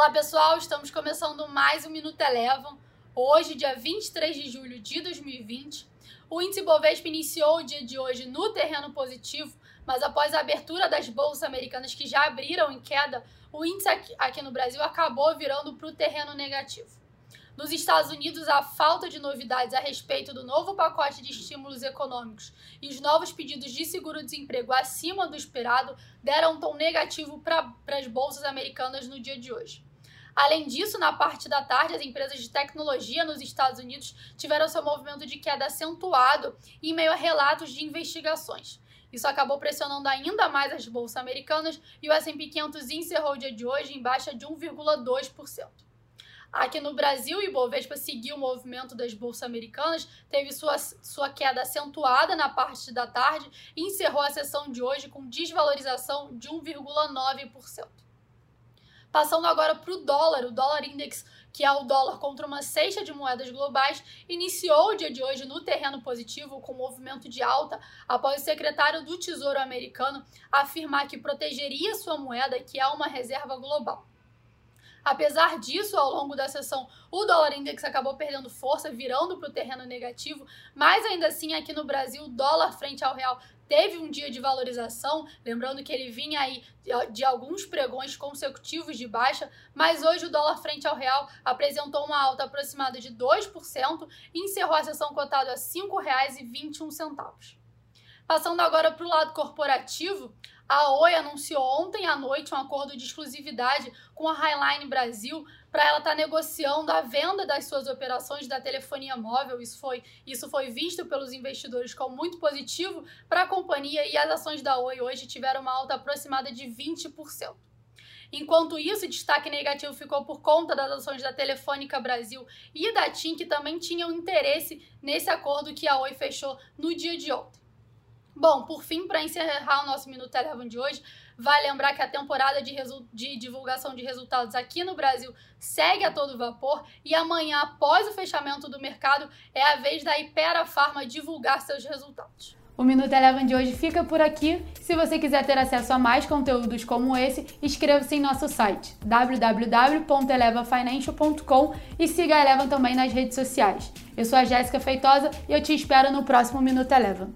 Olá pessoal, estamos começando mais um Minuto Elevam. Hoje, dia 23 de julho de 2020, o índice Bovespa iniciou o dia de hoje no terreno positivo, mas após a abertura das bolsas americanas que já abriram em queda, o índice aqui, no Brasil acabou virando para o terreno negativo. Nos Estados Unidos, a falta de novidades a respeito do novo pacote de estímulos econômicos e os novos pedidos de seguro-desemprego acima do esperado deram um tom negativo para as bolsas americanas no dia de hoje. Além disso, na parte da tarde, as empresas de tecnologia nos Estados Unidos tiveram seu movimento de queda acentuado em meio a relatos de investigações. Isso acabou pressionando ainda mais as bolsas americanas e o S&P 500 encerrou o dia de hoje em baixa de 1,2%. Aqui no Brasil, o Ibovespa seguiu o movimento das bolsas americanas, teve sua, sua queda acentuada na parte da tarde e encerrou a sessão de hoje com desvalorização de 1,9%. Passando agora para o dólar, o dólar index, que é o dólar contra uma cesta de moedas globais, iniciou o dia de hoje no terreno positivo com movimento de alta após o secretário do Tesouro americano afirmar que protegeria sua moeda, que é uma reserva global. Apesar disso, ao longo da sessão, o dólar index acabou perdendo força, virando para o terreno negativo, mas ainda assim, aqui no Brasil, o dólar frente ao real teve um dia de valorização, lembrando que ele vinha aí de alguns pregões consecutivos de baixa, mas hoje o dólar frente ao real apresentou uma alta aproximada de 2% e encerrou a sessão cotado a R$ 5,21. Passando agora para o lado corporativo, a Oi anunciou ontem à noite um acordo de exclusividade com a Highline Brasil para ela estar tá negociando a venda das suas operações da telefonia móvel. Isso foi, isso foi visto pelos investidores como muito positivo para a companhia e as ações da Oi hoje tiveram uma alta aproximada de 20%. Enquanto isso, destaque negativo ficou por conta das ações da Telefônica Brasil e da TIM, que também tinham interesse nesse acordo que a Oi fechou no dia de ontem. Bom, por fim, para encerrar o nosso Minuto Eleven de hoje, vai lembrar que a temporada de, de, divulgação de resultados aqui no Brasil segue a todo vapor e amanhã, após o fechamento do mercado, é a vez da Ipera Pharma divulgar seus resultados. O Minuto Eleven de hoje fica por aqui. Se você quiser ter acesso a mais conteúdos como esse, inscreva-se em nosso site www.elevafinancial.com e siga a Eleven também nas redes sociais. Eu sou a Jéssica Feitosa e eu te espero no próximo Minuto Eleven.